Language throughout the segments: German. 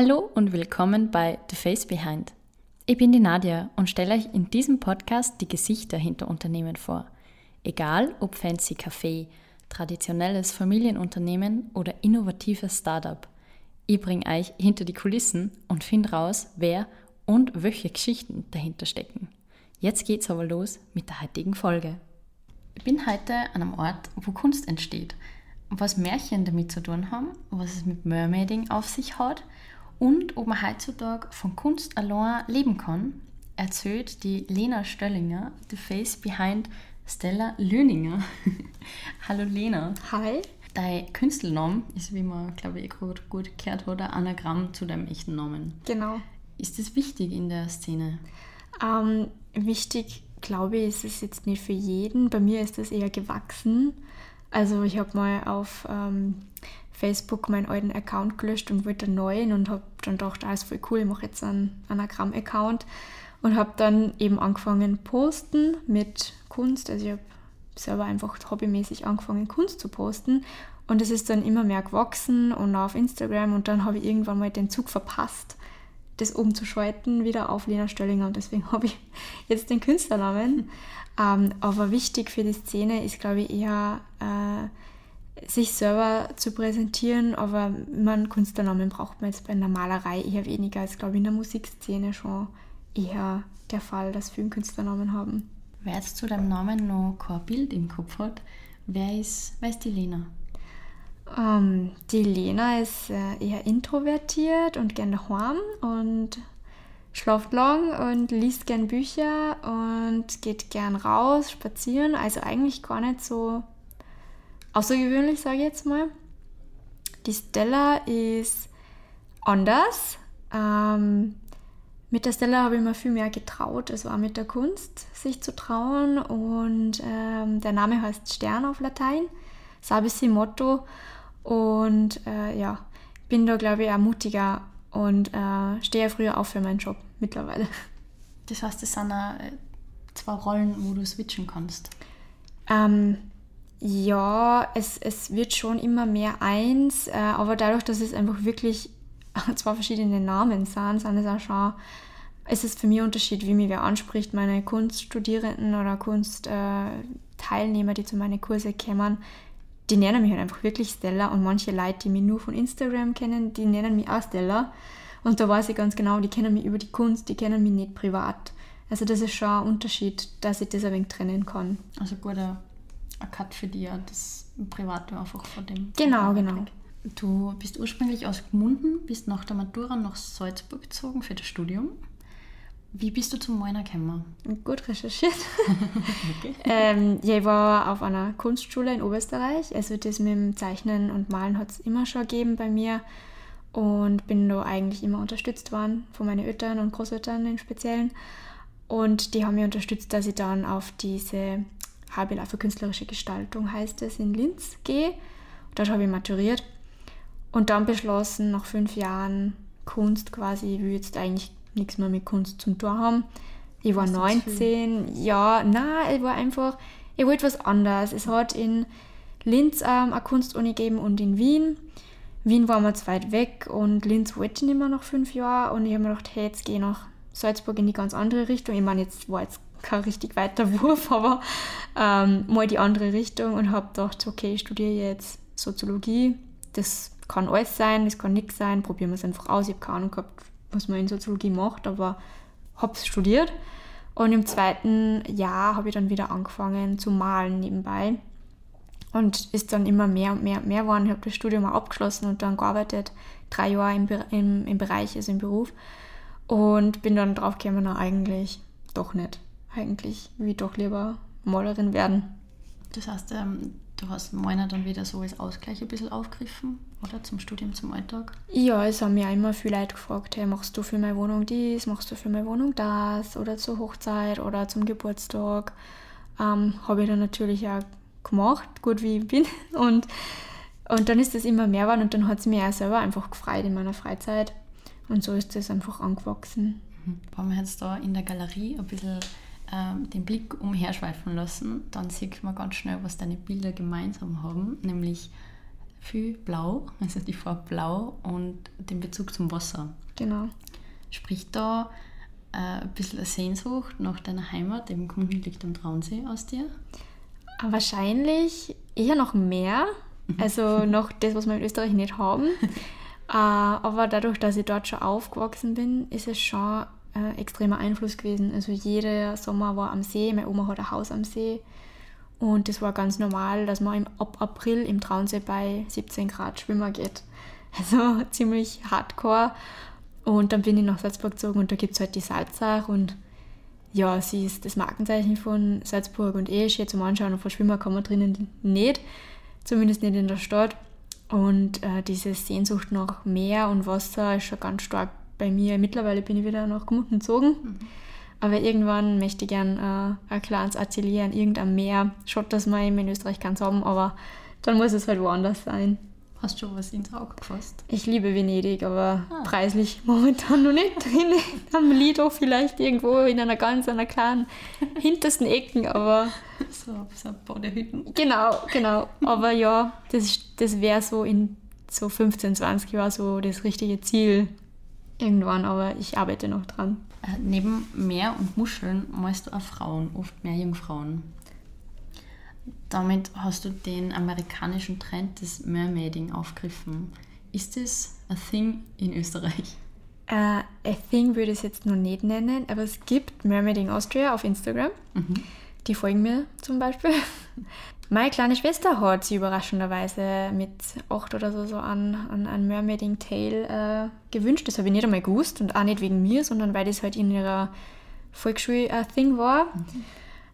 Hallo und willkommen bei The Face Behind. Ich bin die Nadia und stelle euch in diesem Podcast die Gesichter hinter Unternehmen vor. Egal ob fancy Café, traditionelles Familienunternehmen oder innovatives Startup. Ich bringe euch hinter die Kulissen und finde raus, wer und welche Geschichten dahinter stecken. Jetzt geht's aber los mit der heutigen Folge. Ich bin heute an einem Ort, wo Kunst entsteht, was Märchen damit zu tun haben, was es mit Mermaiding auf sich hat und ob man heutzutage von Kunst allein leben kann, erzählt die Lena Stöllinger, the face behind Stella Löninger. Hallo Lena. Hi. Dein Künstlername ist, wie man, glaube ich, gut, gut gehört hat, ein Anagramm zu deinem echten Namen. Genau. Ist das wichtig in der Szene? Ähm, wichtig, glaube ich, ist es jetzt nicht für jeden. Bei mir ist das eher gewachsen. Also ich habe mal auf ähm, Facebook meinen alten Account gelöscht und wollte einen neuen und habe dann gedacht, alles voll cool, ich mache jetzt einen Anagramm-Account und habe dann eben angefangen posten mit Kunst. Also ich habe selber einfach hobbymäßig angefangen Kunst zu posten und es ist dann immer mehr gewachsen und auf Instagram und dann habe ich irgendwann mal den Zug verpasst, das umzuschalten wieder auf Lena Stöllinger und deswegen habe ich jetzt den Künstlernamen. Ähm, aber wichtig für die Szene ist, glaube ich, eher äh, sich selber zu präsentieren, aber man Künstlernamen braucht man jetzt bei einer Malerei eher weniger als, glaube ich, in der Musikszene schon eher der Fall, dass viele Künstlernamen haben. Wer jetzt zu deinem Namen noch kein Bild im Kopf hat, wer ist, wer ist die Lena? Ähm, die Lena ist äh, eher introvertiert und gerne daheim und schlaft lang und liest gern Bücher und geht gern raus, spazieren. Also eigentlich gar nicht so außergewöhnlich, sage ich jetzt mal. Die Stella ist anders. Ähm, mit der Stella habe ich mir viel mehr getraut, also auch mit der Kunst sich zu trauen. Und ähm, der Name heißt Stern auf Latein. Bisschen Motto. Und äh, ja, bin da, glaube ich, auch mutiger und äh, stehe früher auf für meinen Job mittlerweile. Das heißt, das sind äh, zwei Rollen, wo du switchen kannst. Ähm, ja, es, es wird schon immer mehr eins, äh, aber dadurch, dass es einfach wirklich zwei verschiedene Namen sind, sind es auch schon, es ist für mich ein Unterschied, wie mich wer anspricht. Meine Kunststudierenden oder Kunstteilnehmer, die zu meinen Kurse kommen, die nennen mich halt einfach wirklich Stella und manche Leute, die mich nur von Instagram kennen, die nennen mich auch Stella. Und da weiß ich ganz genau, die kennen mich über die Kunst, die kennen mich nicht privat. Also das ist schon ein Unterschied, dass ich das ein wenig trennen kann. Also guter ein Cut für dich, das Private einfach von dem. Genau, genau. Du bist ursprünglich aus Gmunden, bist nach der Matura nach Salzburg gezogen für das Studium. Wie bist du zum Moiner gekommen? Gut recherchiert. okay. ähm, ja, ich war auf einer Kunstschule in Oberösterreich. Also das mit dem Zeichnen und Malen hat es immer schon gegeben bei mir. Und bin da eigentlich immer unterstützt worden von meinen Eltern und Großeltern im Speziellen. Und die haben mich unterstützt, dass ich dann auf diese HBLA für künstlerische Gestaltung heißt es, in Linz gehe. Dort habe ich maturiert und dann beschlossen, nach fünf Jahren Kunst quasi, ich will jetzt eigentlich nichts mehr mit Kunst zum tun haben. Ich war 19, ja, na, ich war einfach, ich wollte was anderes. Es hat in Linz ähm, eine Kunstuni gegeben und in Wien. Wien war mir zu weit weg und Linz wollte ich nicht mehr nach fünf Jahren und ich habe mir gedacht, hey, jetzt gehe ich nach Salzburg in die ganz andere Richtung. Ich meine, jetzt war jetzt kein richtig weiter Wurf, aber ähm, mal die andere Richtung und habe gedacht, okay, ich studiere jetzt Soziologie. Das kann alles sein, das kann nichts sein, probieren wir es einfach aus. Ich habe keine Ahnung gehabt, was man in Soziologie macht, aber habe es studiert. Und im zweiten Jahr habe ich dann wieder angefangen zu malen nebenbei. Und ist dann immer mehr und mehr und mehr geworden. Ich habe das Studium auch abgeschlossen und dann gearbeitet, drei Jahre im, im, im Bereich, also im Beruf. Und bin dann drauf gekommen, na eigentlich doch nicht eigentlich wie doch lieber Malerin werden. Das heißt, ähm, du hast meiner dann wieder so als Ausgleich ein bisschen aufgegriffen, oder? Zum Studium, zum Alltag? Ja, es haben mir immer viele Leute gefragt, hey, machst du für meine Wohnung dies, machst du für meine Wohnung das, oder zur Hochzeit oder zum Geburtstag. Ähm, Habe ich dann natürlich auch gemacht, gut wie ich bin. Und, und dann ist das immer mehr geworden und dann hat es mir auch selber einfach gefreut in meiner Freizeit. Und so ist das einfach angewachsen. Mhm. Wenn wir jetzt da in der Galerie ein bisschen ähm, den Blick umherschweifen lassen, dann sieht man ganz schnell, was deine Bilder gemeinsam haben, nämlich viel blau, also die Farbe blau und den Bezug zum Wasser. Genau. Spricht da äh, ein bisschen Sehnsucht nach deiner Heimat, eben Gmunden liegt am Traunsee aus dir? Wahrscheinlich eher noch mehr, also noch das, was wir in Österreich nicht haben. äh, aber dadurch, dass ich dort schon aufgewachsen bin, ist es schon äh, extremer Einfluss gewesen. Also jeder Sommer war am See, meine Oma hat ein Haus am See. Und das war ganz normal, dass man im, ab April im Traunsee bei 17 Grad schwimmen geht. Also ziemlich hardcore. Und dann bin ich nach Salzburg gezogen und da gibt es halt die Salzach und ja, sie ist das Markenzeichen von Salzburg und eh schön zum Anschauen und verschwimmen kann man drinnen nicht, zumindest nicht in der Stadt. Und äh, diese Sehnsucht nach Meer und Wasser ist schon ganz stark bei mir. Mittlerweile bin ich wieder nach Gmunden gezogen. Mhm. Aber irgendwann möchte ich gern äh, ein kleines Atelier an irgendeinem Meer. Schaut, dass wir in Österreich ganz haben, aber dann muss es halt woanders sein. Hast du was ins Auge gefasst? Ich liebe Venedig, aber ah. preislich momentan noch nicht drin. Am Lido vielleicht irgendwo in einer ganz einer kleinen hintersten Ecken, aber. So, so Badehütten. Genau, genau. Aber ja, das, das wäre so in so 15, 20 Jahren so das richtige Ziel irgendwann, aber ich arbeite noch dran. Äh, neben Meer und Muscheln malst du auch Frauen, oft mehr Jungfrauen. Damit hast du den amerikanischen Trend des Mermaiding aufgegriffen. Ist das a thing in Österreich? Uh, a thing würde ich es jetzt noch nicht nennen, aber es gibt Mermaiding Austria auf Instagram. Mhm. Die folgen mir zum Beispiel. Meine kleine Schwester hat sie überraschenderweise mit acht oder so, so an, an ein Mermaiding Tale äh, gewünscht. Das habe ich nicht einmal gewusst und auch nicht wegen mir, sondern weil das halt in ihrer Volksschule ein Thing war. Mhm.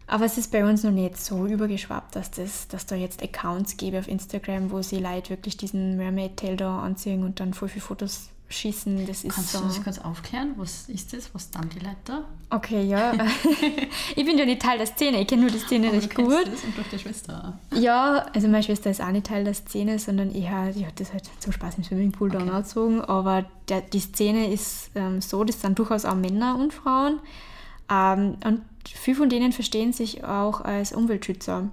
Aber es ist bei uns noch nicht so übergeschwappt, dass, das, dass da jetzt Accounts gäbe auf Instagram, wo sie Leute wirklich diesen Mermaid-Tail da anziehen und dann voll viele Fotos schießen. Das ist Kannst so. du das kurz aufklären? Was ist das? Was dann die Leute da? Okay, ja. ich bin ja nicht Teil der Szene, ich kenne nur die Szene Aber recht du gut. Das und durch die Schwester. Ja, also meine Schwester ist auch nicht Teil der Szene, sondern eher, die hat das halt zum Spaß im Swimmingpool okay. dann angezogen. Aber der, die Szene ist ähm, so, das sind durchaus auch Männer und Frauen. Ähm, und viele von denen verstehen sich auch als Umweltschützer. Mhm.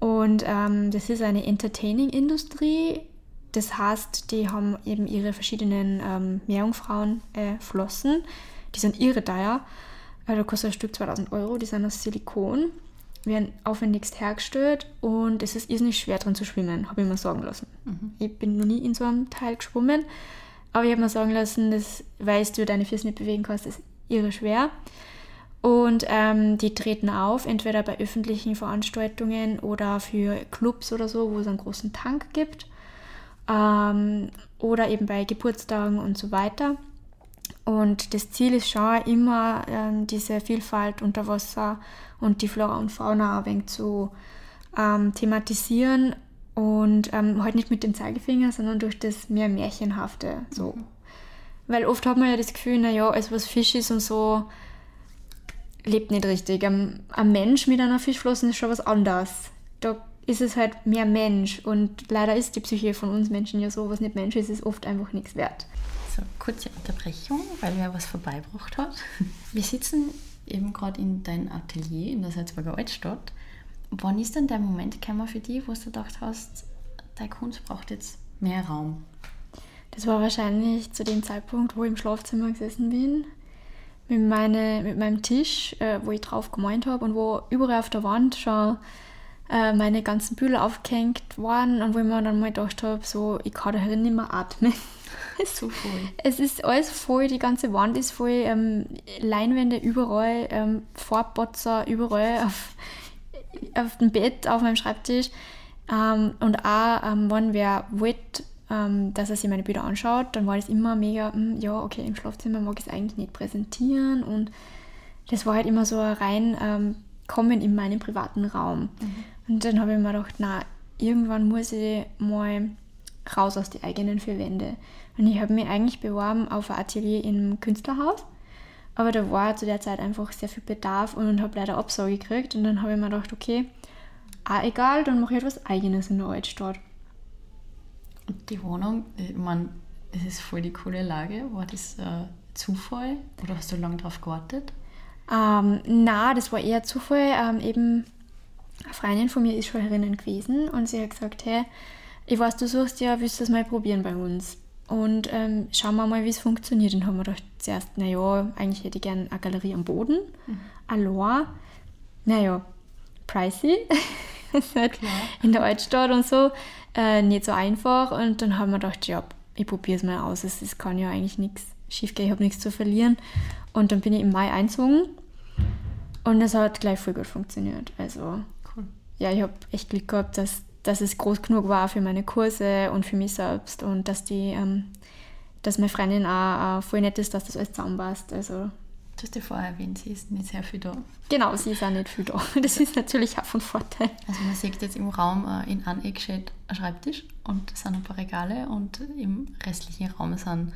Und ähm, das ist eine Entertaining-Industrie. Das heißt, die haben eben ihre verschiedenen ähm, Meerjungfrauen-Flossen. Äh, die sind irre teuer. Da kostet ein Stück 2000 Euro. Die sind aus Silikon, werden aufwendigst hergestellt und es ist irrsinnig schwer drin zu schwimmen, habe ich mir sagen lassen. Mhm. Ich bin noch nie in so einem Teil geschwommen, aber ich habe mir sagen lassen, dass, weil du deine Füße nicht bewegen kannst, ist irre schwer. Und ähm, die treten auf, entweder bei öffentlichen Veranstaltungen oder für Clubs oder so, wo es einen großen Tank gibt. Ähm, oder eben bei Geburtstagen und so weiter. Und das Ziel ist schon immer, ähm, diese Vielfalt unter Wasser und die Flora und Fauna ein wenig zu ähm, thematisieren und ähm, halt nicht mit dem Zeigefinger, sondern durch das mehr Märchenhafte. So. Mhm. Weil oft hat man ja das Gefühl, naja, alles was Fisch ist und so, lebt nicht richtig. Ein, ein Mensch mit einer Fischflosse ist schon was anderes. Da ist es halt mehr Mensch und leider ist die Psyche von uns Menschen ja so, was nicht Mensch ist, ist oft einfach nichts wert. So, kurze Unterbrechung, weil wer was vorbeibracht hat. Wir sitzen eben gerade in deinem Atelier in der Salzburger Altstadt. Wann ist denn der Moment gekommen für dich, wo du gedacht hast, deine Kunst braucht jetzt mehr Raum? Das war wahrscheinlich zu dem Zeitpunkt, wo ich im Schlafzimmer gesessen bin mit, meine, mit meinem Tisch, äh, wo ich drauf gemeint habe und wo überall auf der Wand schon äh, meine ganzen Bücher aufgehängt waren und wo ich mir dann mal gedacht habe, so, ich kann da herin nicht mehr atmen. so voll. Es ist alles voll, die ganze Wand ist voll, ähm, Leinwände überall, ähm, Farbbotzer überall auf, auf dem Bett, auf meinem Schreibtisch. Ähm, und auch, ähm, wenn wer wollte, ähm, dass er sich meine Bilder anschaut, dann war das immer mega, mh, hm, ja, okay, im Schlafzimmer mag ich es eigentlich nicht präsentieren und das war halt immer so rein ähm, kommen in meinen privaten Raum. Mhm. Und dann habe ich mir gedacht, na, irgendwann muss ich mal raus aus den eigenen vier Wände. Und ich habe mich eigentlich beworben auf ein Atelier im Künstlerhaus, aber da war zu der Zeit einfach sehr viel Bedarf und habe leider Absage gekriegt. Und dann habe ich mir gedacht, okay, ah, egal, dann mache ich etwas Eigenes in der Altstadt. Die Wohnung, ich meine, es ist voll die coole Lage. War das äh, Zufall oder hast du lange darauf gewartet? Ähm, na, das war eher Zufall. Ähm, eben eine Freundin von mir ist schon herinnen gewesen und sie hat gesagt, hey, ich weiß, du suchst ja, willst du das mal probieren bei uns? Und ähm, schauen wir mal, wie es funktioniert. Dann haben wir gedacht, zuerst, naja, eigentlich hätte ich gerne eine Galerie am Boden. Mhm. Allein, naja, pricey. halt in der Altstadt und so. Äh, nicht so einfach. Und dann haben wir gedacht, ja, ich probiere es mal aus. Es, es kann ja eigentlich nichts schief gehen, ich habe nichts zu verlieren. Und dann bin ich im Mai eingezogen. Und es hat gleich voll gut funktioniert. Also, cool. ja, ich habe echt Glück gehabt, dass, dass es groß genug war für meine Kurse und für mich selbst und dass die, ähm, dass meine Freundin auch, auch voll nett ist, dass das alles zusammenpasst. Also, Du hast ja vorher erwähnt, sie ist nicht sehr viel da. Genau, sie ist auch nicht viel da. Das ist natürlich auch von Vorteil. Also man sieht jetzt im Raum äh, in einem Eck steht ein Schreibtisch und es sind ein paar Regale und im restlichen Raum sind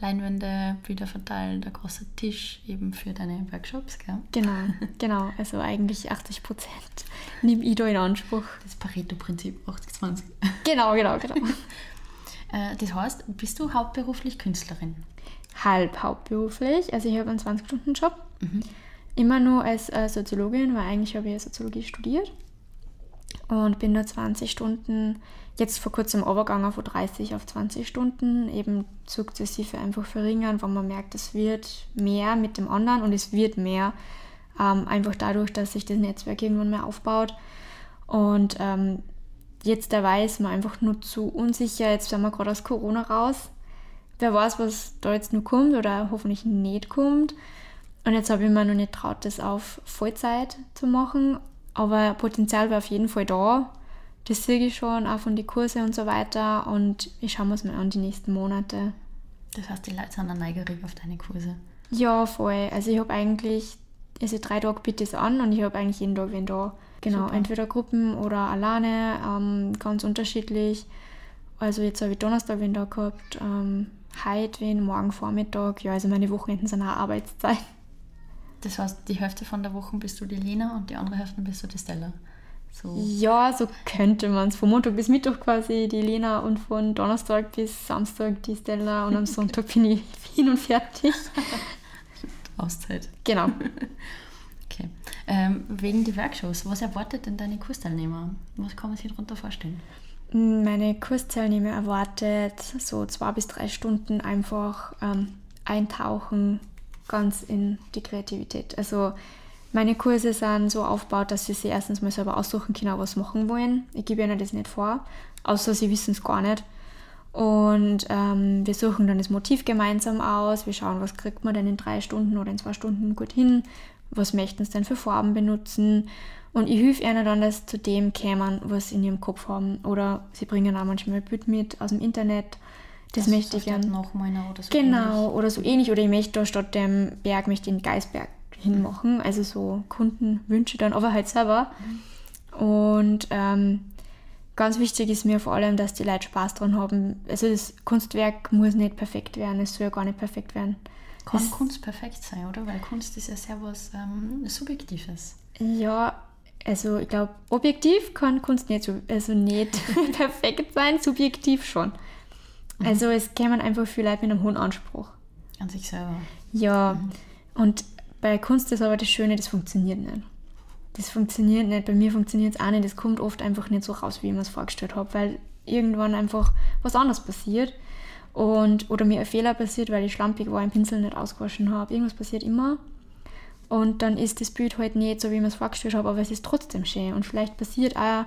Leinwände, Bilder verteilt, ein großer Tisch eben für deine Workshops, gell? Genau, genau. Also eigentlich 80 Prozent nehme ich da in Anspruch. Das Pareto-Prinzip, 80-20. Genau, genau, genau. Äh, das heißt, bist du hauptberuflich Künstlerin? Halb hauptberuflich. Also ich habe einen 20-Stunden-Job. Mhm. Immer nur als äh, Soziologin, weil eigentlich habe ich ja Soziologie studiert. Und bin nur 20 Stunden jetzt vor kurzem übergegangen von 30 auf 20 Stunden, eben sukzessive einfach verringern, weil man merkt, es wird mehr mit dem anderen und es wird mehr, ähm, einfach dadurch, dass sich das Netzwerk irgendwann mehr aufbaut. Und ähm, jetzt dabei ist man einfach nur zu unsicher, jetzt sind wir gerade aus Corona raus. Wer weiß, was da jetzt noch kommt oder hoffentlich nicht kommt. Und jetzt habe ich mir noch nicht traut, das auf Vollzeit zu machen. Aber Potenzial wäre auf jeden Fall da das sehe ich schon, auch von den Kursen und so weiter. Und ich schaue mir es mal an die nächsten Monate. Das heißt, die Leute sind dann neugierig auf deine Kurse? Ja, voll. Also ich habe eigentlich, also drei Tage bitte es an und ich habe eigentlich jeden Tag wen da. Genau, Super. entweder Gruppen oder alleine, ähm, ganz unterschiedlich. Also jetzt habe ich Donnerstag wen da gehabt, ähm, heute wen, morgen Vormittag. Ja, also meine Wochenenden sind auch Arbeitszeit. Das heißt, die Hälfte von der Woche bist du die Lena und die andere Hälfte bist du die Stella? So. Ja, so könnte man es. Von Montag bis Mittwoch quasi die Lena und von Donnerstag bis Samstag die Stella und am Sonntag bin ich hin und fertig. Auszeit. Genau. Okay. Ähm, wegen die Workshops, was erwartet denn deine Kursteilnehmer? Was kann man sich darunter vorstellen? Meine Kursteilnehmer erwartet so zwei bis drei Stunden einfach ähm, eintauchen ganz in die Kreativität. Also meine Kurse sind so aufgebaut, dass sie sich erstens mal selber aussuchen können, was sie machen wollen. Ich gebe ihnen das nicht vor, außer sie wissen es gar nicht. Und ähm, wir suchen dann das Motiv gemeinsam aus. Wir schauen, was kriegt man denn in drei Stunden oder in zwei Stunden gut hin. Was möchten sie denn für Farben benutzen? Und ich helfe ihnen dann, dass zu dem kämen, was sie in ihrem Kopf haben. Oder sie bringen auch manchmal ein Bild mit aus dem Internet. Das, das möchte ich gerne. Noch meiner oder so genau, ähnlich. oder so ähnlich. Oder ich möchte da statt dem Berg möchte den Geisberg hinmachen, also so Kundenwünsche dann, aber halt selber. Und ähm, ganz wichtig ist mir vor allem, dass die Leute Spaß dran haben. Also das Kunstwerk muss nicht perfekt werden, es soll ja gar nicht perfekt werden. Kann das, Kunst perfekt sein, oder? Weil Kunst ist ja sehr was ähm, Subjektives. Ja, also ich glaube, objektiv kann Kunst nicht, also nicht perfekt sein, subjektiv schon. Mhm. Also es kämen einfach viele Leute mit einem hohen Anspruch. An sich selber. Ja, mhm. und bei Kunst ist aber das Schöne, das funktioniert nicht. Das funktioniert nicht. Bei mir funktioniert es auch nicht. Das kommt oft einfach nicht so raus, wie ich mir es vorgestellt habe, weil irgendwann einfach was anderes passiert. Und, oder mir ein Fehler passiert, weil ich schlampig war, einen Pinsel nicht ausgewaschen habe. Irgendwas passiert immer. Und dann ist das Bild halt nicht so, wie ich mir es vorgestellt habe, aber es ist trotzdem schön. Und vielleicht passiert auch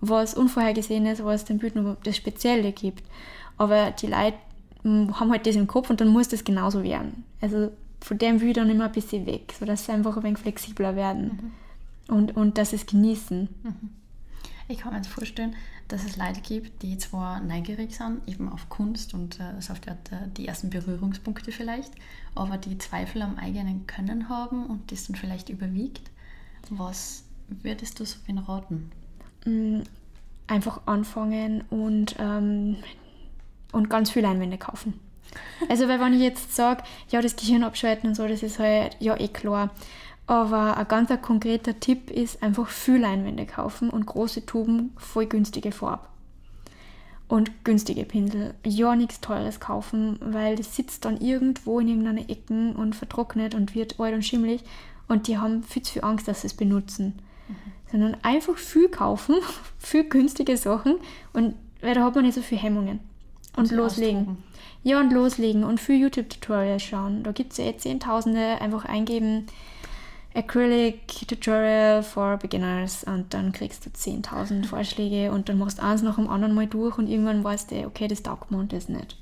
was Unvorhergesehenes, was dem Bild noch das Spezielle gibt. Aber die Leute hm, haben halt das im Kopf und dann muss das genauso werden. Also von dem will ich dann immer ein bisschen weg, sodass sie einfach ein wenig flexibler werden mhm. und, und dass es genießen. Mhm. Ich kann mir jetzt vorstellen, dass es Leute gibt, die zwar neugierig sind, eben auf Kunst und äh, auf die, die ersten Berührungspunkte vielleicht, aber die Zweifel am eigenen Können haben und das dann vielleicht überwiegt. Was würdest du so raten? Mm, einfach anfangen und, ähm, und ganz viele Einwände kaufen. Also, weil wenn ich jetzt sage, ja, das Gehirn abschalten und so, das ist halt, ja, eh klar. Aber ein ganz konkreter Tipp ist einfach Fülleinwände kaufen und große Tuben voll günstige Farbe. Und günstige Pinsel. Ja, nichts Teures kaufen, weil das sitzt dann irgendwo in irgendeiner Ecken und vertrocknet und wird alt und schimmelig. Und die haben viel zu viel Angst, dass sie es benutzen. Mhm. Sondern einfach viel kaufen, viel günstige Sachen und weil da hat man nicht so viele Hemmungen. Und, loslegen. Austoben. Ja, und loslegen und für YouTube-Tutorials schauen. Da gibt es ja eh Zehntausende, einfach eingeben Acrylic Tutorial for Beginners und dann kriegst du 10.000 Vorschläge und dann machst du eins nach dem anderen mal durch und irgendwann weißt du, okay, das taugt mir und das nicht.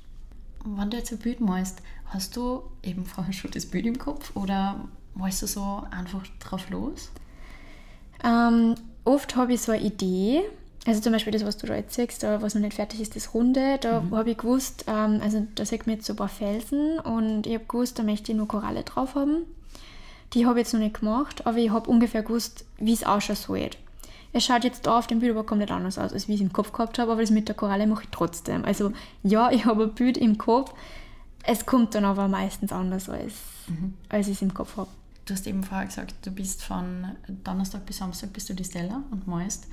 Wenn du jetzt ein Bild malst, hast du eben vorher schon das Bild im Kopf oder malst du so einfach drauf los? Ähm, oft habe ich so eine Idee, also zum Beispiel das, was du da jetzt siehst, was noch nicht fertig ist, das Runde, da mhm. habe ich gewusst, ähm, also da sieht man jetzt so ein paar Felsen und ich habe gewusst, da möchte ich nur Koralle drauf haben. Die habe ich jetzt noch nicht gemacht, aber ich habe ungefähr gewusst, wie es ausschauen soll. Es schaut jetzt da auf dem Bild aber komplett anders aus, als wie ich es im Kopf gehabt habe, aber das mit der Koralle mache ich trotzdem. Also ja, ich habe ein Bild im Kopf, es kommt dann aber meistens anders, als, mhm. als ich es im Kopf habe. Du hast eben vorher gesagt, du bist von Donnerstag bis Samstag bist du die Stella und malst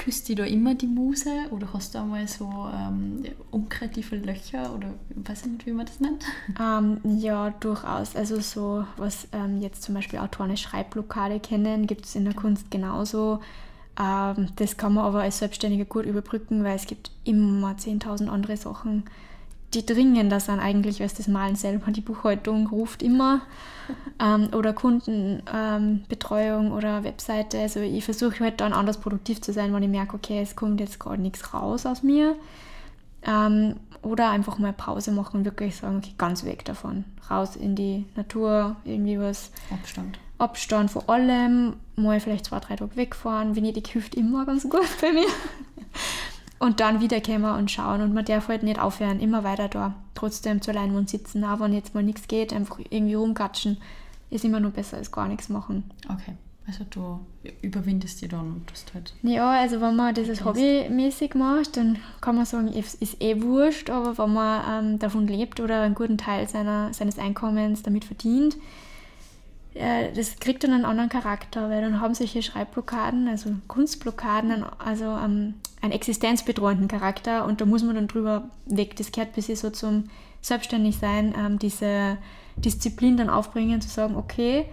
küsst dich da immer die Muse oder hast du einmal so ähm, unkreative Löcher oder weiß ich nicht, wie man das nennt? Ähm, ja, durchaus. Also so, was ähm, jetzt zum Beispiel Autoren als Schreibblockade kennen, gibt es in der Kunst genauso. Ähm, das kann man aber als Selbstständiger gut überbrücken, weil es gibt immer 10.000 andere Sachen, die dringender sind eigentlich als das Malen selber. Die Buchhaltung ruft immer ähm, oder Kundenbetreuung ähm, oder Webseite. Also ich versuche halt dann anders produktiv zu sein, wenn ich merke, okay, es kommt jetzt gerade nichts raus aus mir. Ähm, oder einfach mal Pause machen und wirklich sagen, okay, ganz weg davon. Raus in die Natur, irgendwie was. Abstand. Abstand vor allem, mal vielleicht zwei, drei Tage wegfahren. Venedig hilft immer ganz gut bei mir und dann wiederkommen und schauen. Und man darf halt nicht aufhören, immer weiter da, trotzdem zur Leinwand sitzen. Auch wenn jetzt mal nichts geht, einfach irgendwie rumgatschen, ist immer nur besser als gar nichts machen. Okay. Also du überwindest die dann und das halt. Ja, also wenn man das hobbymäßig macht, dann kann man sagen, es ist eh wurscht, aber wenn man ähm, davon lebt oder einen guten Teil seiner, seines Einkommens damit verdient, äh, das kriegt dann einen anderen Charakter, weil dann haben solche Schreibblockaden, also Kunstblockaden, also ähm, einen existenzbedrohenden Charakter und da muss man dann drüber weg. Das gehört bis so zum Selbstständigsein, ähm, diese Disziplin dann aufbringen, zu sagen, okay,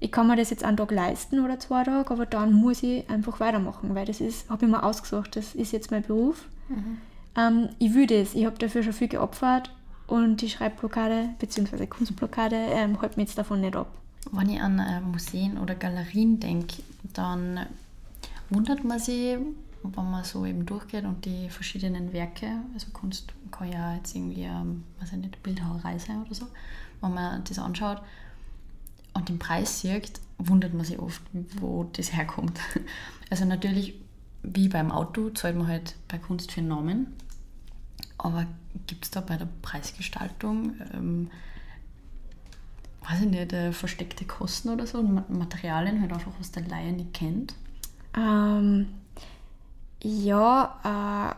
ich kann mir das jetzt einen Tag leisten oder zwei Tage, aber dann muss ich einfach weitermachen, weil das ist, habe ich mir ausgesucht, das ist jetzt mein Beruf. Mhm. Ähm, ich will das, ich habe dafür schon viel geopfert und die Schreibblockade bzw. Kunstblockade ähm, hält mich jetzt davon nicht ab. Wenn ich an äh, Museen oder Galerien denke, dann wundert man sich, wenn man so eben durchgeht und die verschiedenen Werke, also Kunst kann ja jetzt irgendwie, ähm, weiß ich nicht, Bildhauerei sein oder so, wenn man das anschaut und den Preis sieht, wundert man sich oft, wo das herkommt. Also natürlich, wie beim Auto, zahlt man halt bei Kunst für Namen, aber gibt es da bei der Preisgestaltung ähm, weiß ich nicht, äh, versteckte Kosten oder so, Materialien halt einfach, was der Laie nicht kennt? Ähm, ja,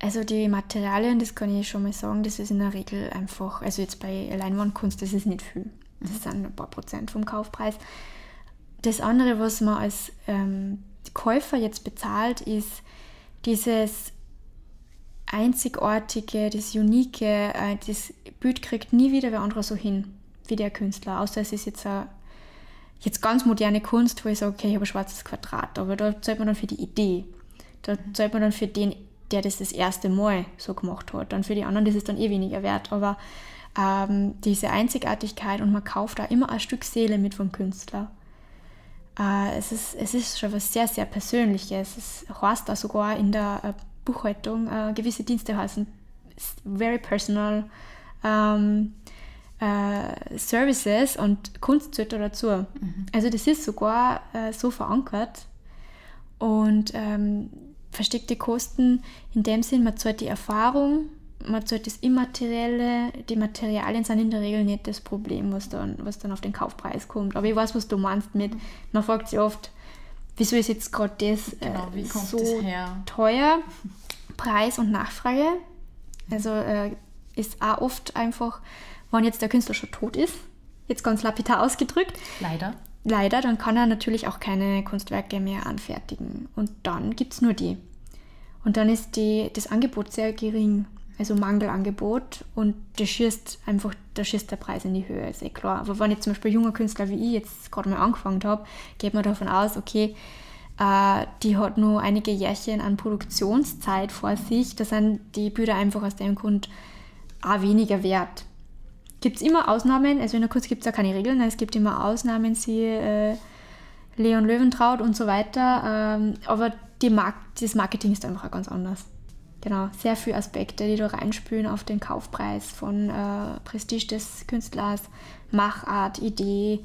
äh, also die Materialien, das kann ich schon mal sagen, das ist in der Regel einfach, also jetzt bei Leinwandkunst, das ist nicht viel. Das mhm. sind ein paar Prozent vom Kaufpreis. Das andere, was man als ähm, Käufer jetzt bezahlt, ist dieses einzigartige, das unique, äh, das Bild kriegt nie wieder wer andere so hin wie der Künstler, außer es ist jetzt eine jetzt ganz moderne Kunst, wo ich sage, okay, ich habe ein schwarzes Quadrat, aber da zahlt man dann für die Idee. Da zahlt man dann für den, der das das erste Mal so gemacht hat. Dann für die anderen das ist dann eh weniger wert. Aber ähm, diese Einzigartigkeit und man kauft da immer ein Stück Seele mit vom Künstler. Äh, es, ist, es ist schon was sehr, sehr Persönliches. Es heißt da sogar in der äh, Buchhaltung, äh, gewisse Dienste heißen very personal. Ähm, äh, Services und Kunst zählt da dazu. Mhm. Also das ist sogar äh, so verankert. Und ähm, versteckte Kosten in dem Sinn, man zahlt die Erfahrung, man zahlt das Immaterielle, die Materialien sind in der Regel nicht das Problem, was dann, was dann auf den Kaufpreis kommt. Aber ich weiß, was du meinst mit, man fragt sich oft, wieso ist jetzt gerade das, äh, genau, so das teuer? Preis und Nachfrage. Also äh, ist auch oft einfach wenn jetzt der Künstler schon tot ist, jetzt ganz lapidar ausgedrückt. Leider. Leider, dann kann er natürlich auch keine Kunstwerke mehr anfertigen. Und dann gibt es nur die. Und dann ist die, das Angebot sehr gering, also Mangelangebot. Und da schießt einfach, da schießt der Preis in die Höhe, ist eh klar. Aber wenn jetzt zum Beispiel junger Künstler wie ich jetzt gerade mal angefangen habe, geht man davon aus, okay, Äh, die hat nur einige Jährchen an Produktionszeit vor sich. Da sind die Bilder einfach aus dem Grund auch weniger wert. Gibt es immer Ausnahmen, also in der Kunst gibt es ja keine Regeln, es gibt immer Ausnahmen, siehe äh, Leon Löwentraut und so weiter. Ähm, aber Mark das Marketing ist einfach ganz anders. Genau, sehr viele Aspekte, die da reinspülen auf den Kaufpreis von äh, Prestige des Künstlers, Machart, Idee,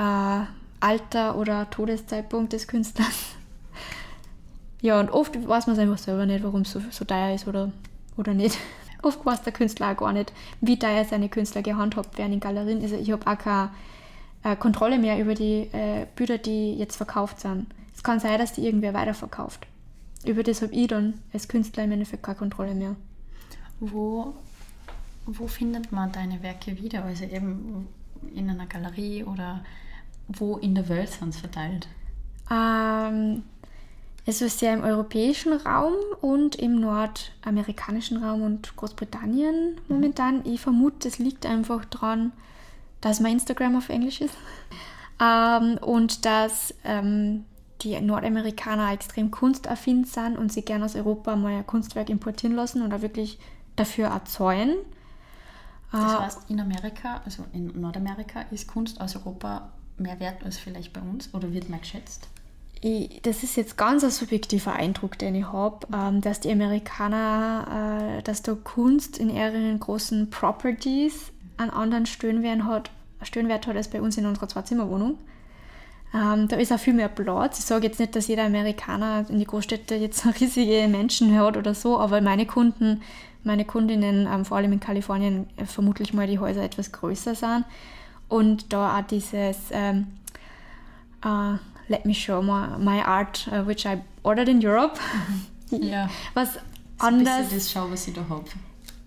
äh, Alter oder Todeszeitpunkt des Künstlers. ja, und oft weiß man es einfach selber nicht, warum es so, so teuer ist oder, oder nicht. Oft weiß der Künstler auch gar nicht, wie teuer seine Künstler gehandhabt werden in Galerien. Also ich habe auch keine äh, Kontrolle mehr über die äh, Bilder, die jetzt verkauft sind. Es kann sein, dass die irgendwer weiterverkauft. Über das habe ich dann als Künstler im Endeffekt keine Kontrolle mehr. Wo, wo findet man deine Werke wieder? Also eben in einer Galerie oder wo in der Welt sind sie verteilt? Ähm, es ist sehr im europäischen Raum und im nordamerikanischen Raum und Großbritannien mhm. momentan. Ich vermute, es liegt einfach daran, dass mein Instagram auf Englisch ist ähm, und dass ähm, die Nordamerikaner extrem kunstaffin sind und sie gerne aus Europa mal ein Kunstwerk importieren lassen oder wirklich dafür erzeugen. Das äh, heißt, in Amerika, also in Nordamerika, ist Kunst aus Europa mehr wert als vielleicht bei uns oder wird mehr geschätzt? Ich, das ist jetzt ganz ein subjektiver Eindruck, den ich habe, ähm, dass die Amerikaner, äh, dass da Kunst in ihren großen Properties einen anderen Stellenwert hat, Stellenwert hat als bei uns in unserer Zwei-Zimmer-Wohnung. Ähm, da ist auch viel mehr Platz. Ich sage jetzt nicht, dass jeder Amerikaner in die Großstädte jetzt riesige Menschen hat oder so, aber meine Kunden, meine Kundinnen, ähm, vor allem in Kalifornien, äh, vermutlich mal die Häuser etwas größer sind. Und da auch dieses ähm, uh, Let me show my, my art, uh, which I ordered in Europe. Ja. Was so anders. das Schau, was ich da habe.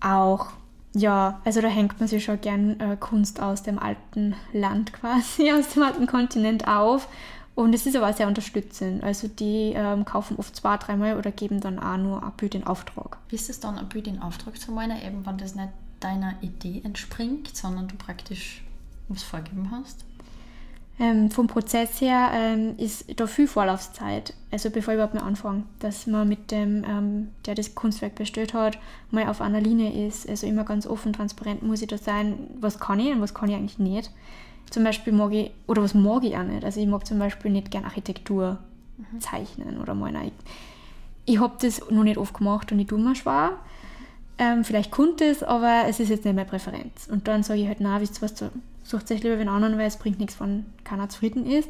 Auch. Ja, also da hängt man sich schon gern äh, Kunst aus dem alten Land quasi, aus dem alten Kontinent auf. Und es ist aber sehr unterstützend. Also die ähm, kaufen oft zwei, dreimal oder geben dann auch nur ein Bild in Auftrag. Ist es dann ein Bild in Auftrag zu meinen, eben wenn das nicht deiner Idee entspringt, sondern du praktisch was vorgeben hast? Ähm, vom Prozess her ähm, ist da viel Vorlaufzeit, also bevor ich überhaupt mal anfange, dass man mit dem, ähm, der das Kunstwerk bestellt hat, mal auf einer Linie ist. Also immer ganz offen, transparent muss ich da sein, was kann ich und was kann ich eigentlich nicht. Zum Beispiel mag ich, oder was mag ich auch nicht. Also ich mag zum Beispiel nicht gerne Architektur mhm. zeichnen oder malen. Ich, ich habe das noch nicht oft gemacht und ich tue mir schwer. Ähm, vielleicht konnte es, aber es ist jetzt nicht meine Präferenz. Und dann sage ich halt, na, wisst ihr was, sucht sich lieber wen anderen, weil es bringt nichts, wenn keiner zufrieden ist.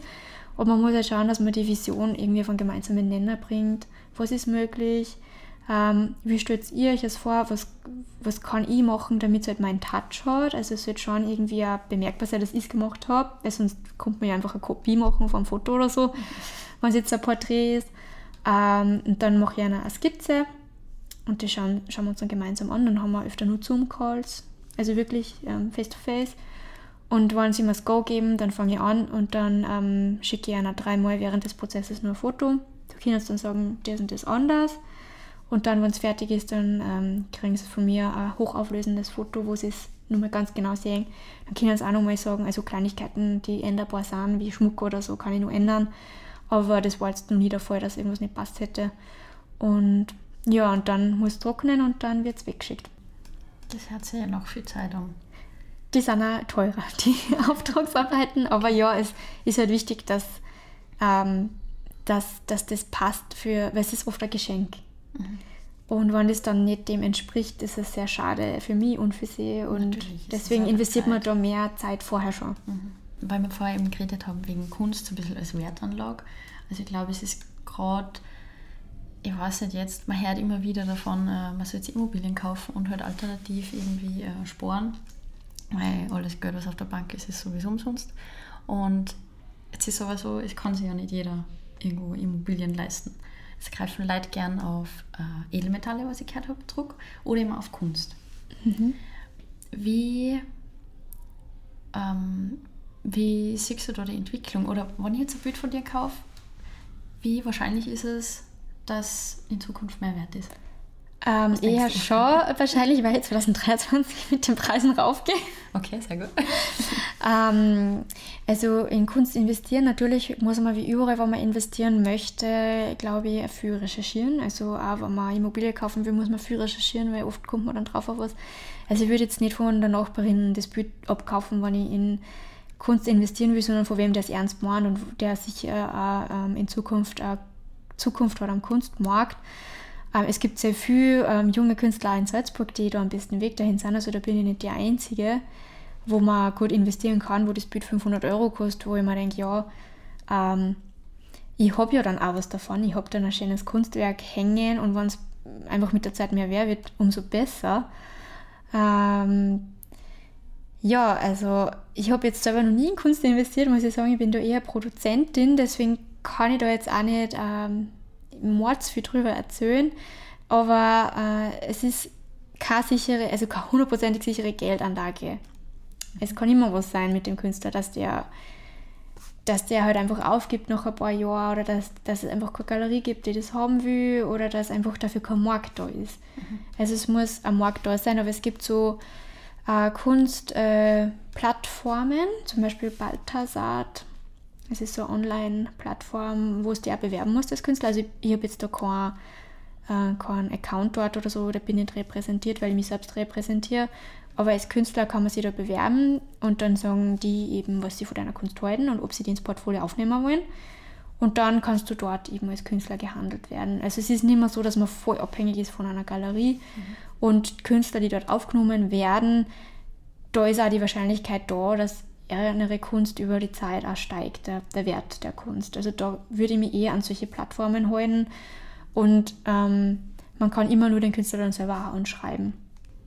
Aber man muss halt schauen, dass man die Vision irgendwie einen gemeinsamen Nenner bringt. Was ist möglich? Ähm, wie stellt ihr euch das vor? Was, was kann ich machen, damit es halt meinen Touch hat? Also es wird schon irgendwie auch bemerkbar sein, dass ich es gemacht habe, weil sonst kommt man ja einfach eine Kopie machen vom Foto oder so, wenn es jetzt ein Porträt ist. Ähm, und dann mache ich eine Skizze und die schauen, schauen wir uns dann gemeinsam an. Dann haben wir öfter nur Zoom-Calls, also wirklich ähm, face-to-face. -face. Und wollen sie mir das Go geben, dann fange ich an und dann ähm, schicke ich einer dreimal während des Prozesses nur ein Foto. Du kannst dann sagen, das und das anders. Und dann, wenn es fertig ist, dann ähm, kriegen sie von mir ein hochauflösendes Foto, wo sie es nochmal ganz genau sehen. Dann können sie auch nochmal sagen, also Kleinigkeiten, die änderbar sind, wie Schmuck oder so, kann ich nur ändern. Aber das war jetzt noch nie der Fall, dass irgendwas nicht passt hätte. Und ja, und dann muss es trocknen und dann wird es weggeschickt. Das hat sich ja noch viel Zeit um die sind auch teurer, die Auftragsarbeiten. Aber ja, es ist halt wichtig, dass, ähm, dass, dass das passt für, weil es ist oft ein Geschenk. Mhm. Und wenn das dann nicht dem entspricht, ist es sehr schade für mich und für sie. Und deswegen investiert man da mehr Zeit vorher schon. Mhm. Weil wir vorher eben geredet haben, wegen Kunst so ein bisschen als Wertanlage. Also ich glaube, es ist gerade, ich weiß nicht jetzt, man hört immer wieder davon, äh, man soll jetzt Immobilien kaufen und halt alternativ irgendwie äh, sparen weil alles Geld, was auf der Bank ist, ist sowieso umsonst. Und jetzt ist aber so, es kann sich ja nicht jeder irgendwo Immobilien leisten. Es greifen Leute gern auf äh, Edelmetalle, was ich gehört habe, Druck, oder immer auf Kunst. Mhm. Wie, ähm, wie siehst du da die Entwicklung? Oder wenn ich jetzt ein Bild von dir kaufe, wie wahrscheinlich ist es, dass in Zukunft mehr wert ist? Ähm, eher schon, wahrscheinlich, weil ich 2023 mit den Preisen raufgehe. Okay, sehr gut. Ähm, also in Kunst investieren, natürlich muss man wie überall, wenn man investieren möchte, glaube ich, viel recherchieren. Also auch wenn man Immobilie kaufen will, muss man viel recherchieren, weil oft kommt man dann drauf auf was. Also ich würde jetzt nicht von der Nachbarin das Bild abkaufen, wenn ich in Kunst investieren will, sondern von wem der es ernst meint und der sicher auch ähm, in Zukunft auch Zukunft hat am Kunstmarkt. Ähm, es gibt sehr viele ähm, junge Künstler in Salzburg, die da am besten Weg dahin sind. Also da bin ich nicht die Einzige wo man gut investieren kann, wo das Bild 500 Euro kostet, wo ich mir denke, ja, ähm, ich habe ja dann auch was davon. Ich habe dann ein schönes Kunstwerk hängen und wenn es einfach mit der Zeit mehr wert wird, umso besser. Ähm, ja, also ich habe jetzt selber noch nie in Kunst investiert, muss ich sagen. Ich bin da eher Produzentin, deswegen kann ich da jetzt auch nicht ähm, mords viel drüber erzählen. Aber äh, es ist keine sichere, also keine hundertprozentig sichere Geldanlage es kann immer was sein mit dem Künstler, dass der, dass der halt einfach aufgibt nach ein paar Jahren oder dass, dass es einfach keine Galerie gibt, die das haben will oder dass einfach dafür kein Markt da ist. Mhm. Also es muss ein Markt da sein, aber es gibt so äh, Kunstplattformen, äh, zum Beispiel Balthasat. Es ist so eine Online-Plattform, wo es dir bewerben muss als Künstler. Also ich, ich habe jetzt da kein, äh, keinen Account dort oder so, da bin ich nicht repräsentiert, weil ich mich selbst repräsentiere. Aber als Künstler kann man sich da bewerben und dann sagen die eben, was sie von deiner Kunst halten und ob sie die ins Portfolio aufnehmen wollen. Und dann kannst du dort eben als Künstler gehandelt werden. Also es ist nicht mehr so, dass man voll abhängig ist von einer Galerie. Mhm. Und Künstler, die dort aufgenommen werden, da ist auch die Wahrscheinlichkeit da, dass ihre Kunst über die Zeit auch steigt, der, der Wert der Kunst. Also da würde ich mich eher an solche Plattformen halten. Und ähm, man kann immer nur den Künstler dann selber auch anschreiben.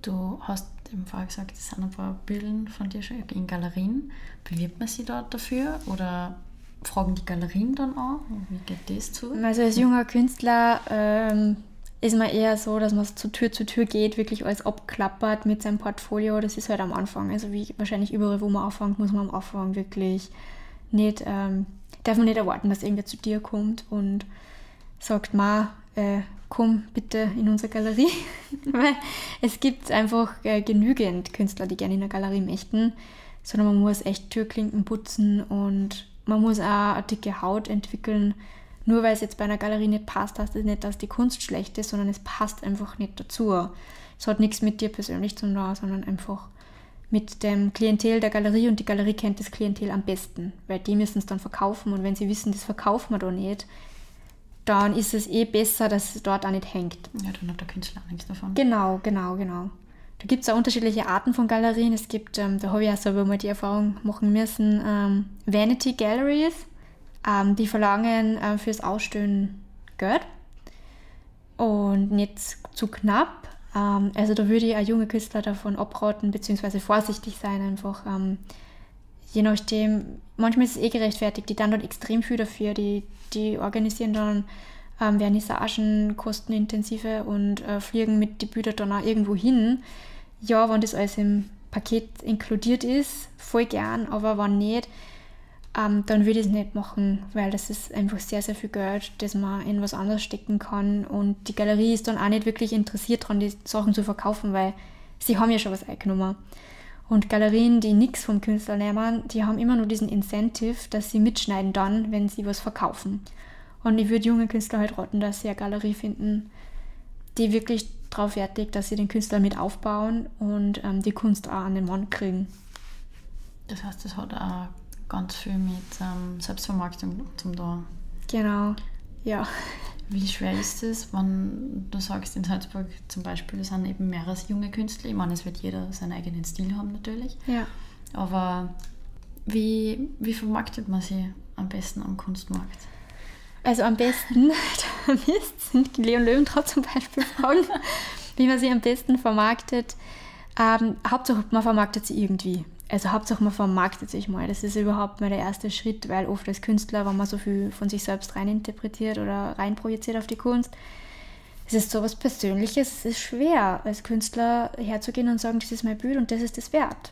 Du hast eben vorher gesagt, es sind ein paar Bilder von dir schon in Galerien. Bewirbt man sich dort dafür oder fragen die Galerien dann an? Wie geht das zu? Also als junger Künstler ähm, ist man eher so, dass man zu Tür zu Tür geht, wirklich alles abklappert mit seinem Portfolio. Das ist halt am Anfang. Also wie wahrscheinlich überall, wo man anfängt, muss man am Anfang wirklich nicht, ähm, darf man nicht erwarten, dass irgendwer zu dir kommt und sagt, ma, äh, komm bitte in unsere Galerie. Weil es gibt einfach äh, genügend Künstler, die gerne in der Galerie möchten, sondern man muss echt Türklinken putzen und man muss auch eine dicke Haut entwickeln. Nur weil es jetzt bei einer Galerie nicht passt, heißt das nicht, dass die Kunst schlecht ist, sondern es passt einfach nicht dazu. Es hat nichts mit dir persönlich zu tun, sondern einfach mit dem Klientel der Galerie und die Galerie kennt das Klientel am besten, weil die müssen es dann verkaufen und wenn sie wissen, das verkaufen wir da nicht, dann ist es eh besser, dass es dort auch nicht hängt. Ja, dann hat der Künstler auch nichts davon. Genau, genau, genau. Da gibt es auch unterschiedliche Arten von Galerien. Es gibt, ähm, da habe ich auch selber mal die Erfahrung machen müssen, ähm, Vanity Galleries. Ähm, die verlangen äh, fürs Ausstellen Geld und nicht zu knapp. Ähm, also da würde ich auch junge Künstler davon abraten, beziehungsweise vorsichtig sein einfach. Ähm, je nachdem, manchmal ist es eh gerechtfertigt, die dann dort extrem viel dafür, die die organisieren dann ähm, Vernissagen, kostenintensive und äh, fliegen mit die Bilder dann auch irgendwo hin. Ja, wenn das alles im Paket inkludiert ist, voll gern, aber wenn nicht, ähm, dann würde ich es nicht machen, weil das ist einfach sehr, sehr viel Geld, das man in was anderes stecken kann und die Galerie ist dann auch nicht wirklich interessiert daran, die Sachen zu verkaufen, weil sie haben ja schon was eingenommen. Und Galerien, die nichts vom Künstler nehmen, die haben immer nur diesen Incentive, dass sie mitschneiden dann, wenn sie was verkaufen. Und ich würde junge Künstler halt raten, dass sie eine Galerie finden, die wirklich darauf fertigt, dass sie den Künstler mit aufbauen und ähm, die Kunst auch an den Mann kriegen. Das heißt, das hat auch ganz viel mit ähm, Selbstvermarktung zum da. Genau, ja. Wie schwer ist es, wenn du sagst, in Salzburg zum Beispiel, es sind eben mehrere junge Künstler. Ich meine, es wird jeder seinen eigenen Stil haben natürlich. Ja. Aber wie, wie vermarktet man sie am besten am Kunstmarkt? Also am besten, da müssten Leon Löwentraut zum Beispiel fragen, wie man sie am besten vermarktet. Ähm, Hauptsache, man vermarktet sie irgendwie also Hauptsache man vermarktet sich mal. Das ist überhaupt mal der erste Schritt, weil oft als Künstler, wenn man so viel von sich selbst reininterpretiert oder reinprojiziert auf die Kunst, es ist so was Persönliches, es ist schwer, als Künstler herzugehen und sagen, das ist mein Bild und das ist das Wert.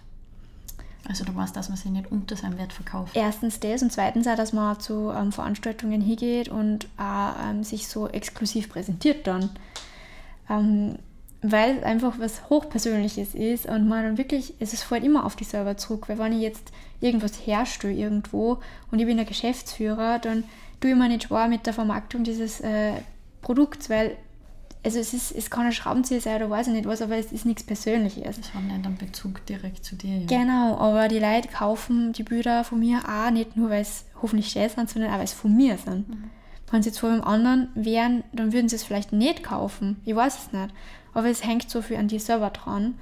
Also du meinst, dass man sich nicht unter seinem Wert verkauft? Erstens das und zweitens auch, dass man zu ähm, Veranstaltungen hingeht und auch, ähm, sich so exklusiv präsentiert dann. Ähm, weil es einfach was Hochpersönliches ist und man dann wirklich, es ist fällt immer auf die Server zurück, weil wenn ich jetzt irgendwas herstelle irgendwo und ich bin der Geschäftsführer, dann tue ich mir nicht schwer mit der Vermarktung dieses äh, Produkts, weil also es, ist, es kann ein Schraubenzieher sein oder weiß ich nicht was, aber es ist nichts Persönliches. Ich habe nicht einen Bezug direkt zu dir. Ja. Genau, aber die Leute kaufen die Bilder von mir auch nicht nur, weil es hoffentlich schön sind, sondern auch, weil es von mir sind. Mhm. Wenn sie jetzt vor einem anderen wären, dann würden sie es vielleicht nicht kaufen. Ich weiß es nicht. Aber es hängt so viel an die Server dran.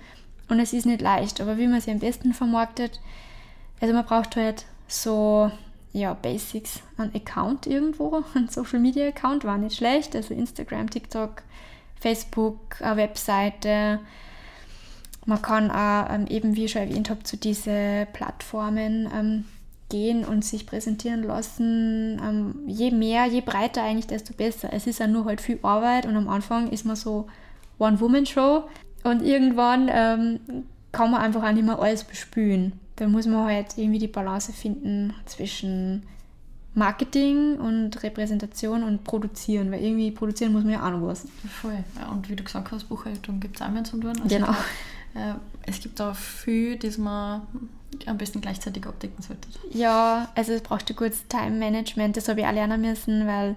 Und es ist nicht leicht. Aber wie man sie am besten vermarktet, also man braucht halt so ja, Basics, ein Account irgendwo, ein Social Media Account war nicht schlecht, also Instagram, TikTok, Facebook, eine Webseite. Man kann auch ähm, eben, wie ich schon erwähnt habe, zu diesen Plattformen ähm, gehen und sich präsentieren lassen. Ähm, je mehr, je breiter eigentlich, desto besser. Es ist ja nur halt viel Arbeit und am Anfang ist man so One-Woman-Show und irgendwann ähm, kann man einfach auch nicht mehr alles bespülen. Da muss man halt irgendwie die Balance finden zwischen Marketing und Repräsentation und Produzieren, weil irgendwie produzieren muss man ja auch noch was. Voll. Ja, und wie du gesagt hast, Buchhaltung gibt es auch mehr zum tun. Also genau. Äh, es gibt auch viel, das man am besten gleichzeitig abdecken sollte. Ja, also es braucht ein gutes Time-Management, das habe ich auch lernen müssen, weil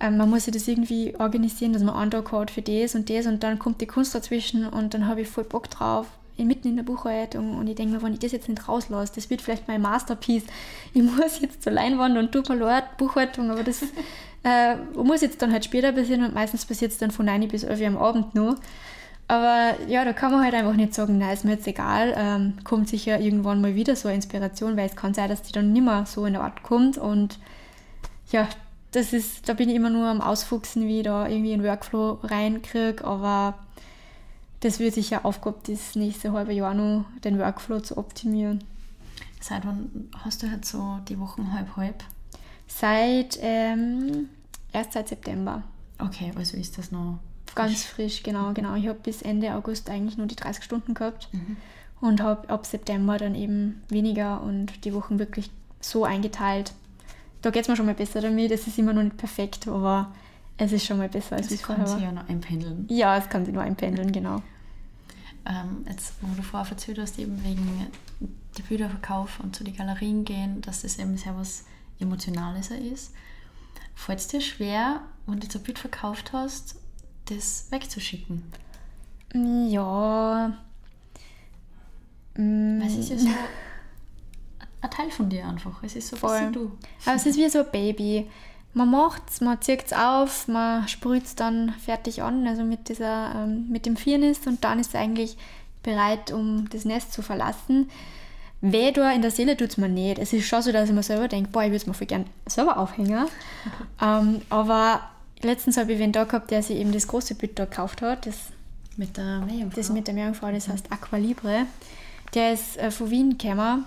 ähm, man muss sich das irgendwie organisieren, dass man einen Tag hat für das und das und dann kommt die Kunst dazwischen und dann habe ich voll Bock drauf mitten in der Buchhaltung und ich denke mir, wenn ich das jetzt nicht rauslasse, das wird vielleicht mein Masterpiece. Ich muss jetzt zur Leinwand und tut mal leid, Buchhaltung, aber das äh, muss jetzt dann halt später passieren und meistens passiert es dann von 9 bis 11 Uhr am Abend nur. Aber ja, da kann man halt einfach nicht sagen, nein, ist mir jetzt egal, ähm, kommt sicher irgendwann mal wieder so eine Inspiration, weil es kann sein, dass die dann nicht mehr so in der Art kommt und ja, das ist, da bin ich immer nur am Ausfuchsen, wie ich da irgendwie einen Workflow reinkriege, aber das wird sicher Aufgabe, das nächste halbe Jahr noch den Workflow zu optimieren. Seit wann hast du halt so die Wochen halb halb? Seit ähm, erst seit September. Okay, also ist das noch ganz frisch, genau, genau. Ich habe bis Ende August eigentlich nur die 30 Stunden gehabt mhm. und habe ab September dann eben weniger und die Wochen wirklich so eingeteilt. Da geht es mir schon mal besser damit. Es ist immer noch nicht perfekt, aber es ist schon mal besser als es vorher. Es kann sich ja noch einpendeln. Ja, es kann sich nur einpendeln, genau. Ähm, jetzt, wo du vorher erzählt hast, eben wegen die Bilderverkauf und zu den Galerien gehen, dass das eben sehr was Emotionales ist. Fällt es dir schwer, wenn du jetzt ein Bild verkauft hast, das wegzuschicken? Ja. Weil es ist ja so ein Teil von dir einfach. Es ist so Voll. ein du. Aber es ist wie so ein Baby man macht es, man zieht es auf, man sprüht es dann fertig an, also mit, dieser, ähm, mit dem Firnis und dann ist es eigentlich bereit, um das Nest zu verlassen. Weh da in der Seele tut es mir nicht. Es ist schon so, dass ich mir selber denke, boah, ich würde es mir voll gerne selber aufhängen. ähm, aber letztens habe ich einen da gehabt, der sich eben das große Bild da gekauft hat. Das, mit der Meerjungfrau. Das mit der Meerjungfrau, das heißt Aqualibre. Der ist äh, von Wien gekommen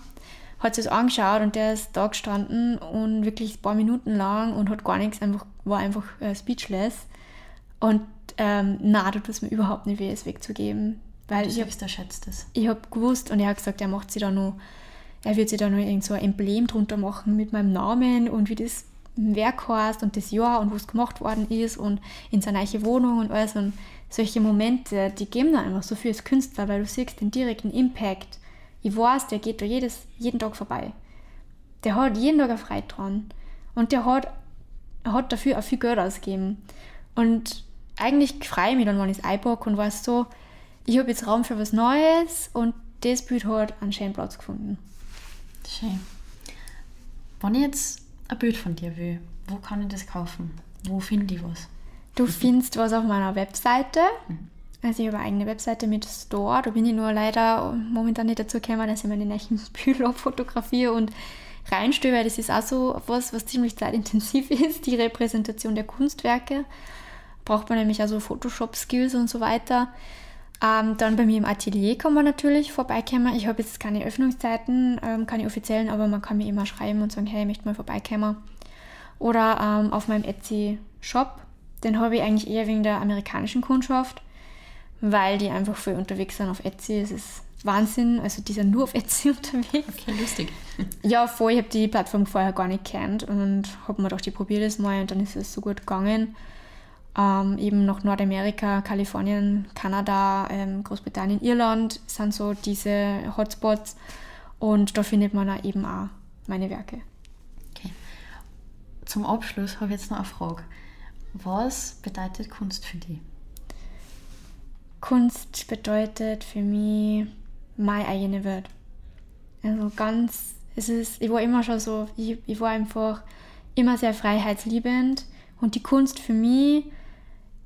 hat sich das angeschaut und der ist da gestanden und wirklich ein paar Minuten lang und hat gar nichts, einfach, war einfach äh, speechless. Und ähm, na, du tust mir überhaupt nicht weh, es wegzugeben. Weil ich hab, schätzt es. Ich habe gewusst und er hat gesagt, er macht sie da noch, er wird sich da noch irgend so ein Emblem drunter machen mit meinem Namen und wie das Werk heißt und das Jahr und wo es gemacht worden ist und in seine neue Wohnung und alles. Und solche Momente, die geben dann einfach so viel als Künstler, weil du siehst den direkten Impact ich weiß, der geht da jedes, jeden Tag vorbei. Der hat jeden Tag eine Freude dran. Und der hat, hat dafür auch viel Geld ausgegeben. Und eigentlich freue ich mich dann, wenn ich es einpacke und weiß so, ich habe jetzt Raum für was Neues und das Bild hat einen schönen Platz gefunden. Schön. Wenn ich jetzt ein Bild von dir will, wo kann ich das kaufen? Wo finde ich was? Du findest was auf meiner Webseite. Mhm. Also ich habe eine eigene Webseite mit Store, da bin ich nur leider momentan nicht dazu gekommen, dass ich meine neuen Bücher fotografiere und reinstelle, weil das ist auch so was, was ziemlich zeitintensiv ist, die Repräsentation der Kunstwerke. Braucht man nämlich also Photoshop-Skills und so weiter. Ähm, dann bei mir im Atelier kann man natürlich vorbeikommen. Ich habe jetzt keine Öffnungszeiten, ähm, keine offiziellen, aber man kann mir immer schreiben und sagen, hey, ich möchte mal vorbeikommen. Oder ähm, auf meinem Etsy-Shop. Den habe ich eigentlich eher wegen der amerikanischen Kundschaft weil die einfach voll unterwegs sind auf Etsy. Es ist Wahnsinn. Also die sind nur auf Etsy unterwegs. Okay, lustig. Ja, voll. Ich habe die Plattform vorher gar nicht kennt und habe mir gedacht, ich probiere das mal und dann ist es so gut gegangen. Ähm, eben noch Nordamerika, Kalifornien, Kanada, ähm, Großbritannien, Irland sind so diese Hotspots. Und da findet man auch eben auch meine Werke. Okay. Zum Abschluss habe ich jetzt noch eine Frage. Was bedeutet Kunst für dich? Kunst bedeutet für mich meine eigene Welt. Also ganz, es ist, ich war immer schon so, ich, ich war einfach immer sehr freiheitsliebend und die Kunst für mich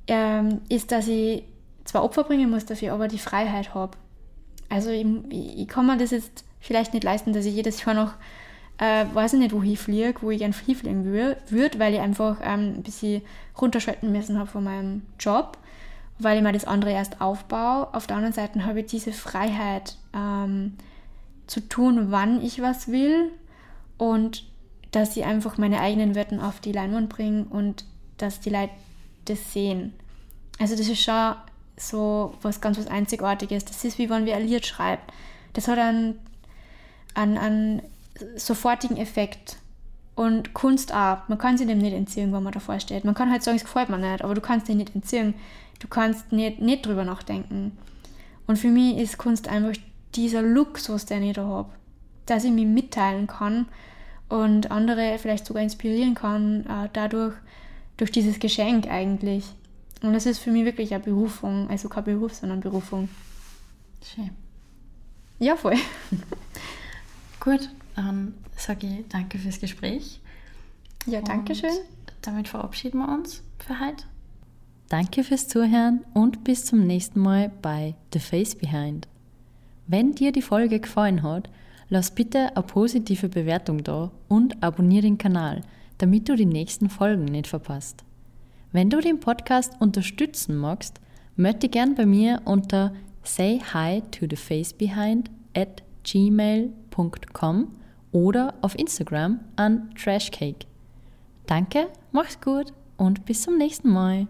ähm, ist, dass ich zwar Opfer bringen muss dafür, aber die Freiheit habe. Also ich, ich, kann mir das jetzt vielleicht nicht leisten, dass ich jedes Jahr noch, äh, weiß ich nicht, wo ich fliege, wo ich gerne hinfliegen würde, weil ich einfach ähm, ein bisschen runterschalten müssen habe von meinem Job, weil ich mir das andere erst aufbaue. Auf der anderen Seite habe ich diese Freiheit ähm, zu tun, wann ich was will und dass ich einfach meine eigenen Wörter auf die Leinwand bringe und dass die Leute das sehen. Also das ist schon so was ganz was Einzigartiges. Das ist wie wenn wir ein Lied schreibt. Das hat einen, einen, einen sofortigen Effekt. Und Kunst auch. Man kann sich dem nicht entziehen, wenn man davor steht. Man kann halt sagen, es gefällt mir nicht, aber du kannst dich nicht entziehen. Du kannst nicht, nicht drüber nachdenken. Und für mich ist Kunst einfach dieser Luxus, den ich da habe. Dass ich mich mitteilen kann und andere vielleicht sogar inspirieren kann, äh, dadurch, durch dieses Geschenk eigentlich. Und das ist für mich wirklich eine Berufung, also kein Beruf, sondern Berufung. Schön. Ja, voll. Gut, dann sage ich danke fürs Gespräch. Ja, danke schön. Damit verabschieden wir uns für heute. Danke fürs Zuhören und bis zum nächsten Mal bei The Face Behind. Wenn dir die Folge gefallen hat, lass bitte eine positive Bewertung da und abonniere den Kanal, damit du die nächsten Folgen nicht verpasst. Wenn du den Podcast unterstützen magst, dich gern bei mir unter say hi to the face behind at gmail.com oder auf Instagram an Trashcake. Danke, mach's gut und bis zum nächsten Mal.